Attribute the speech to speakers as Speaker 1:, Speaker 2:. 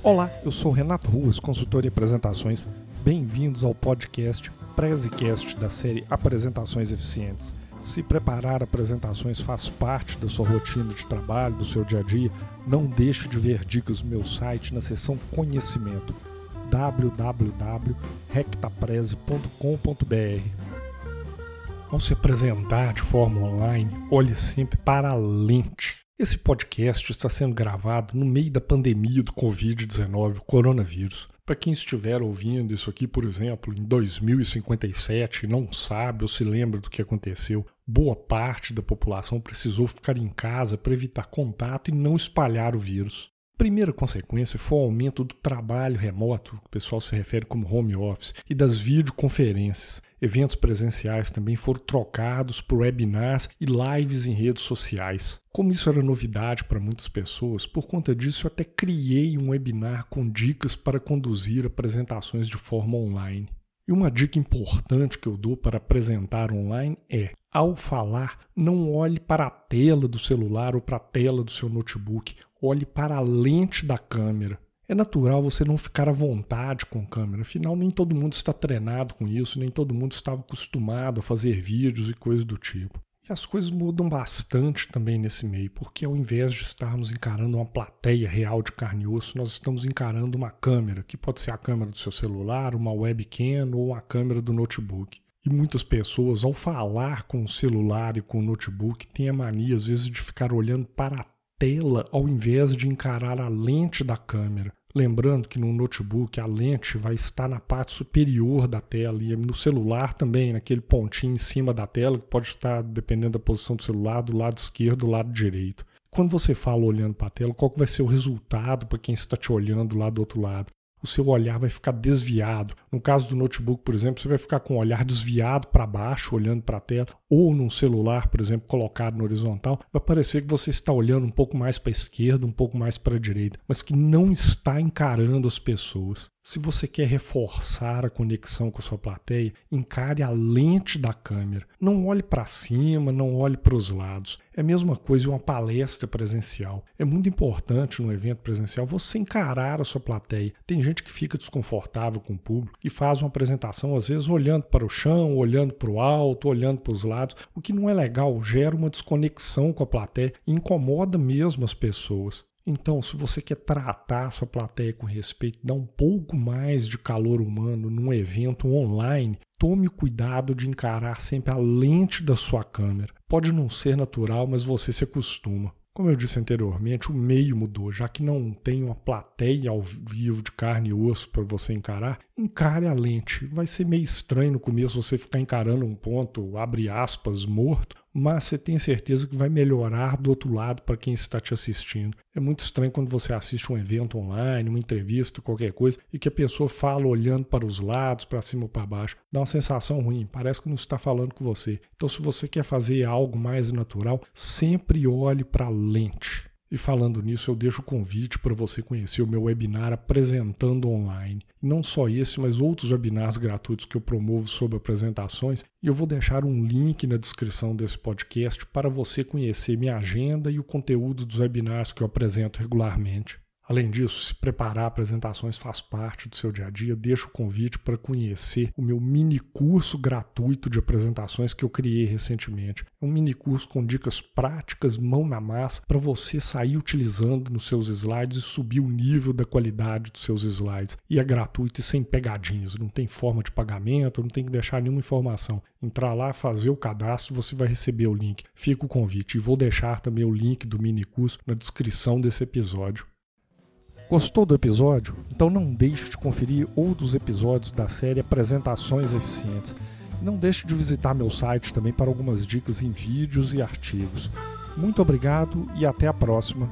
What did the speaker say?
Speaker 1: Olá, eu sou Renato Ruas, consultor em apresentações. Bem-vindos ao podcast Prezecast da série Apresentações Eficientes. Se preparar apresentações faz parte da sua rotina de trabalho, do seu dia a dia, não deixe de ver dicas no meu site na seção Conhecimento www.rectapreze.com.br. Ao se apresentar de forma online, olhe sempre para a lente. Esse podcast está sendo gravado no meio da pandemia do Covid-19, o coronavírus. Para quem estiver ouvindo isso aqui, por exemplo, em 2057 e não sabe ou se lembra do que aconteceu, boa parte da população precisou ficar em casa para evitar contato e não espalhar o vírus. Primeira consequência foi o aumento do trabalho remoto, que o pessoal se refere como home office, e das videoconferências. Eventos presenciais também foram trocados por webinars e lives em redes sociais. Como isso era novidade para muitas pessoas, por conta disso eu até criei um webinar com dicas para conduzir apresentações de forma online. E uma dica importante que eu dou para apresentar online é: ao falar, não olhe para a tela do celular ou para a tela do seu notebook olhe para a lente da câmera. É natural você não ficar à vontade com câmera, afinal, nem todo mundo está treinado com isso, nem todo mundo estava acostumado a fazer vídeos e coisas do tipo. E as coisas mudam bastante também nesse meio, porque ao invés de estarmos encarando uma plateia real de carne e osso, nós estamos encarando uma câmera, que pode ser a câmera do seu celular, uma webcam ou a câmera do notebook. E muitas pessoas, ao falar com o celular e com o notebook, têm a mania, às vezes, de ficar olhando para a tela ao invés de encarar a lente da câmera. Lembrando que no notebook a lente vai estar na parte superior da tela e no celular também, naquele pontinho em cima da tela, que pode estar, dependendo da posição do celular, do lado esquerdo do lado direito. Quando você fala olhando para a tela, qual vai ser o resultado para quem está te olhando lá do outro lado? O seu olhar vai ficar desviado. No caso do notebook, por exemplo, você vai ficar com o olhar desviado para baixo, olhando para a tela, ou num celular, por exemplo, colocado no horizontal, vai parecer que você está olhando um pouco mais para a esquerda, um pouco mais para a direita, mas que não está encarando as pessoas. Se você quer reforçar a conexão com a sua plateia, encare a lente da câmera. Não olhe para cima, não olhe para os lados. É a mesma coisa em uma palestra presencial. É muito importante no evento presencial você encarar a sua plateia. Tem gente que fica desconfortável com o público e faz uma apresentação, às vezes, olhando para o chão, olhando para o alto, olhando para os lados, o que não é legal, gera uma desconexão com a plateia e incomoda mesmo as pessoas. Então, se você quer tratar a sua plateia com respeito, dar um pouco mais de calor humano num evento online, tome cuidado de encarar sempre a lente da sua câmera. Pode não ser natural, mas você se acostuma. Como eu disse anteriormente, o meio mudou, já que não tem uma plateia ao vivo de carne e osso para você encarar, encare a lente. Vai ser meio estranho no começo você ficar encarando um ponto, abre aspas, morto, mas você tem certeza que vai melhorar do outro lado para quem está te assistindo. É muito estranho quando você assiste um evento online, uma entrevista, qualquer coisa, e que a pessoa fala olhando para os lados, para cima ou para baixo. Dá uma sensação ruim, parece que não está falando com você. Então, se você quer fazer algo mais natural, sempre olhe para a lente. E falando nisso, eu deixo o convite para você conhecer o meu webinar Apresentando Online. não só esse, mas outros webinars gratuitos que eu promovo sobre apresentações. E eu vou deixar um link na descrição desse podcast para você conhecer minha agenda e o conteúdo dos webinars que eu apresento regularmente. Além disso, se preparar apresentações faz parte do seu dia a dia, deixo o convite para conhecer o meu mini curso gratuito de apresentações que eu criei recentemente. É um mini curso com dicas práticas, mão na massa, para você sair utilizando nos seus slides e subir o nível da qualidade dos seus slides. E é gratuito e sem pegadinhas, não tem forma de pagamento, não tem que deixar nenhuma informação. Entrar lá, fazer o cadastro, você vai receber o link. Fica o convite e vou deixar também o link do mini curso na descrição desse episódio. Gostou do episódio? Então não deixe de conferir outros episódios da série Apresentações Eficientes. não deixe de visitar meu site também para algumas dicas em vídeos e artigos. Muito obrigado e até a próxima.